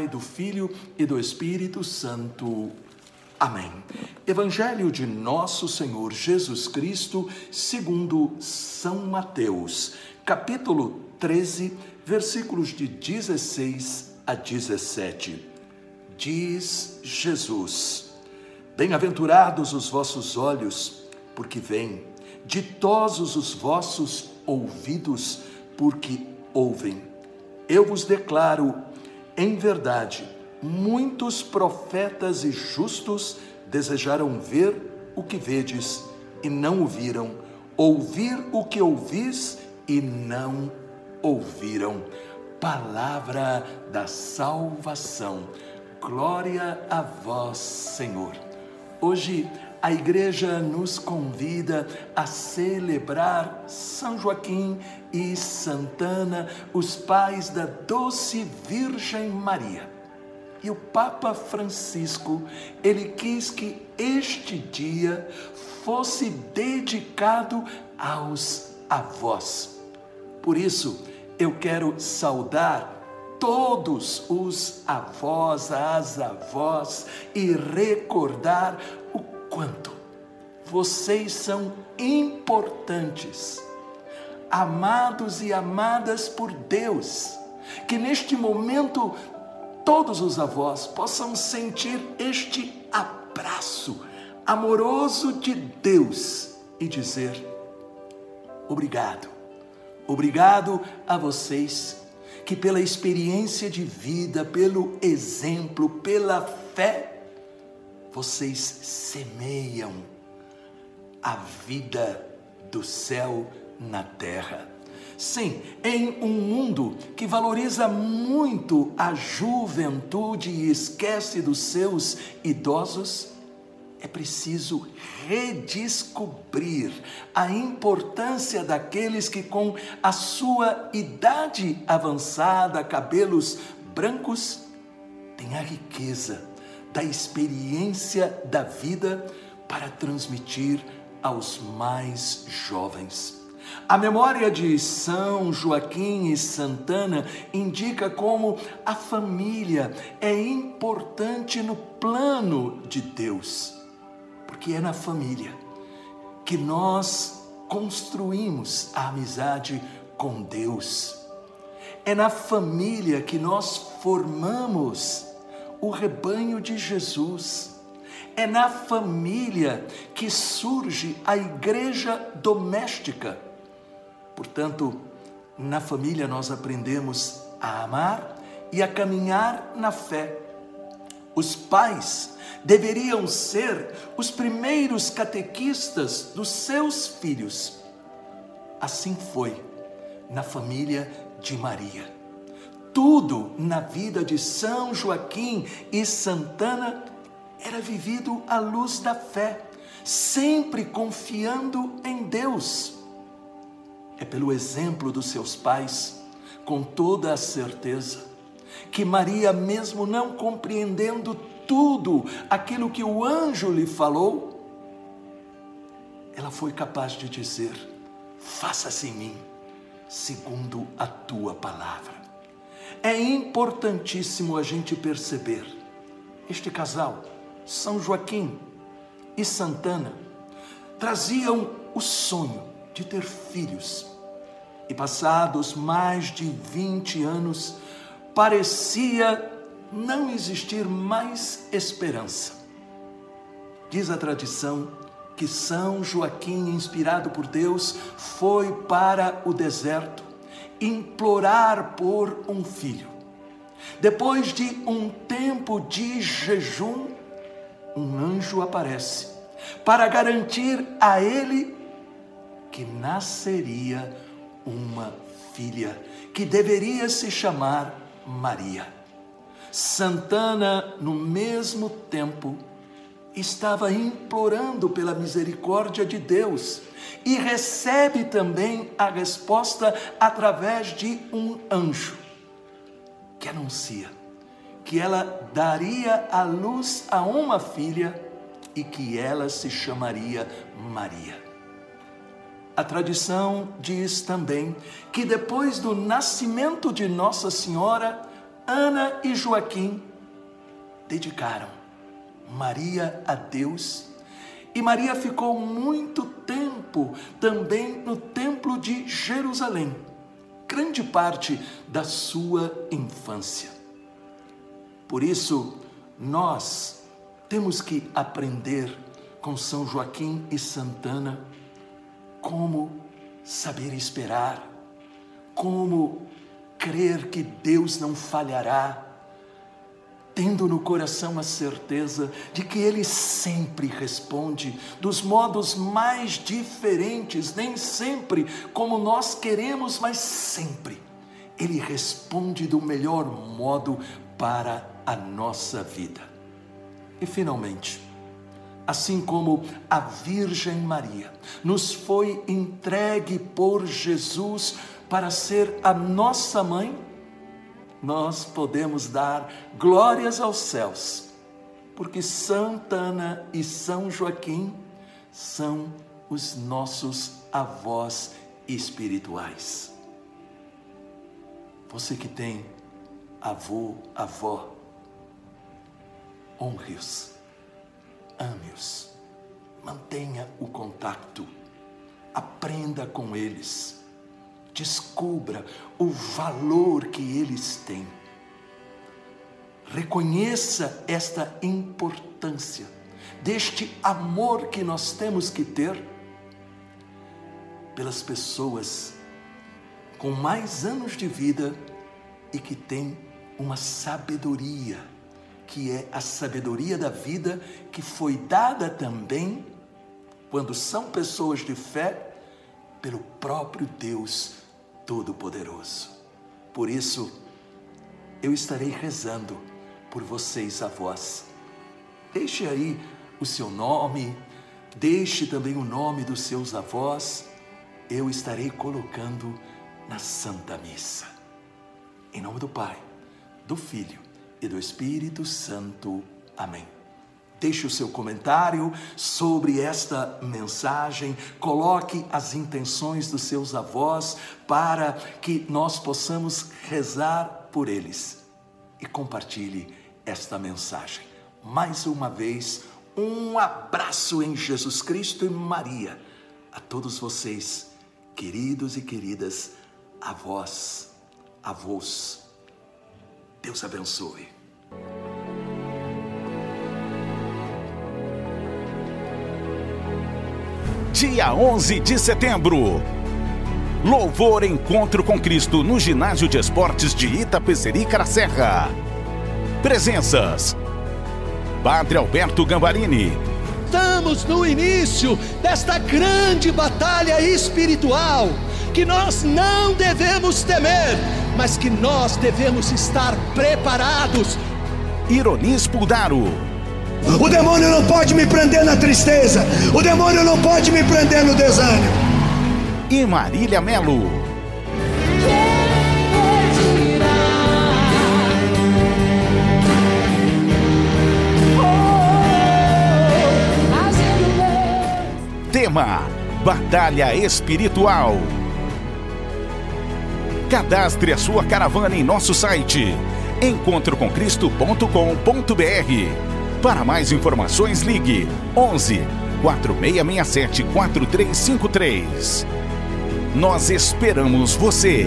Pai, do Filho e do Espírito Santo. Amém. Evangelho de Nosso Senhor Jesus Cristo, segundo São Mateus, capítulo 13, versículos de 16 a 17. Diz Jesus: Bem-aventurados os vossos olhos, porque veem, ditosos os vossos ouvidos, porque ouvem. Eu vos declaro, em verdade, muitos profetas e justos desejaram ver o que vedes e não o viram, ouvir o que ouvis e não ouviram. Palavra da salvação. Glória a vós, Senhor. Hoje a igreja nos convida a celebrar São Joaquim e Santana, os pais da doce Virgem Maria. E o Papa Francisco, ele quis que este dia fosse dedicado aos avós. Por isso, eu quero saudar todos os avós, as avós e recordar o quanto vocês são importantes, amados e amadas por Deus. Que neste momento todos os avós possam sentir este abraço amoroso de Deus e dizer: obrigado, obrigado a vocês que, pela experiência de vida, pelo exemplo, pela fé, vocês semeiam a vida do céu na terra. Sim, em um mundo que valoriza muito a juventude e esquece dos seus idosos, é preciso redescobrir a importância daqueles que, com a sua idade avançada, cabelos brancos, têm a riqueza da experiência da vida para transmitir aos mais jovens. A memória de São Joaquim e Santana indica como a família é importante no plano de Deus, porque é na família que nós construímos a amizade com Deus. É na família que nós formamos o rebanho de Jesus. É na família que surge a igreja doméstica. Portanto, na família nós aprendemos a amar e a caminhar na fé. Os pais deveriam ser os primeiros catequistas dos seus filhos. Assim foi na família de Maria tudo na vida de São Joaquim e Santana era vivido à luz da fé, sempre confiando em Deus. É pelo exemplo dos seus pais, com toda a certeza, que Maria, mesmo não compreendendo tudo aquilo que o anjo lhe falou, ela foi capaz de dizer: Faça-se em mim, segundo a tua palavra. É importantíssimo a gente perceber este casal, São Joaquim e Santana, traziam o sonho de ter filhos. E passados mais de 20 anos, parecia não existir mais esperança. Diz a tradição que São Joaquim, inspirado por Deus, foi para o deserto implorar por um filho. Depois de um tempo de jejum, um anjo aparece para garantir a ele que nasceria uma filha que deveria se chamar Maria. Santana, no mesmo tempo, estava implorando pela misericórdia de Deus e recebe também a resposta através de um anjo que anuncia que ela daria à luz a uma filha e que ela se chamaria Maria. A tradição diz também que depois do nascimento de Nossa Senhora, Ana e Joaquim dedicaram Maria a Deus e Maria ficou muito tempo também no Templo de Jerusalém, grande parte da sua infância. Por isso, nós temos que aprender com São Joaquim e Santana como saber esperar, como crer que Deus não falhará, tendo no coração a certeza de que Ele sempre responde dos modos mais diferentes, nem sempre como nós queremos, mas sempre. Ele responde do melhor modo para a nossa vida. E finalmente, assim como a Virgem Maria nos foi entregue por Jesus para ser a nossa mãe, nós podemos dar glórias aos céus, porque Santa Ana e São Joaquim são os nossos avós espirituais. Você que tem avô, avó, honre-os, ame-os, mantenha o contato, aprenda com eles Descubra o valor que eles têm. Reconheça esta importância deste amor que nós temos que ter pelas pessoas com mais anos de vida e que têm uma sabedoria, que é a sabedoria da vida que foi dada também quando são pessoas de fé pelo próprio Deus Todo-Poderoso. Por isso, eu estarei rezando por vocês, avós. Deixe aí o seu nome, deixe também o nome dos seus avós, eu estarei colocando na Santa Missa. Em nome do Pai, do Filho e do Espírito Santo. Amém. Deixe o seu comentário sobre esta mensagem, coloque as intenções dos seus avós para que nós possamos rezar por eles e compartilhe esta mensagem. Mais uma vez, um abraço em Jesus Cristo e Maria a todos vocês, queridos e queridas avós, avós. Deus abençoe. Dia 11 de setembro. Louvor Encontro com Cristo no Ginásio de Esportes de Itapecerica Serra. Presenças: Padre Alberto Gambarini. Estamos no início desta grande batalha espiritual que nós não devemos temer, mas que nós devemos estar preparados. Ironis Puldaro. O demônio não pode me prender na tristeza. O demônio não pode me prender no desânimo. E Marília Melo. Tema: Batalha Espiritual. Cadastre a sua caravana em nosso site encontrocomcristo.com.br para mais informações, ligue 11 4667 4353. Nós esperamos você.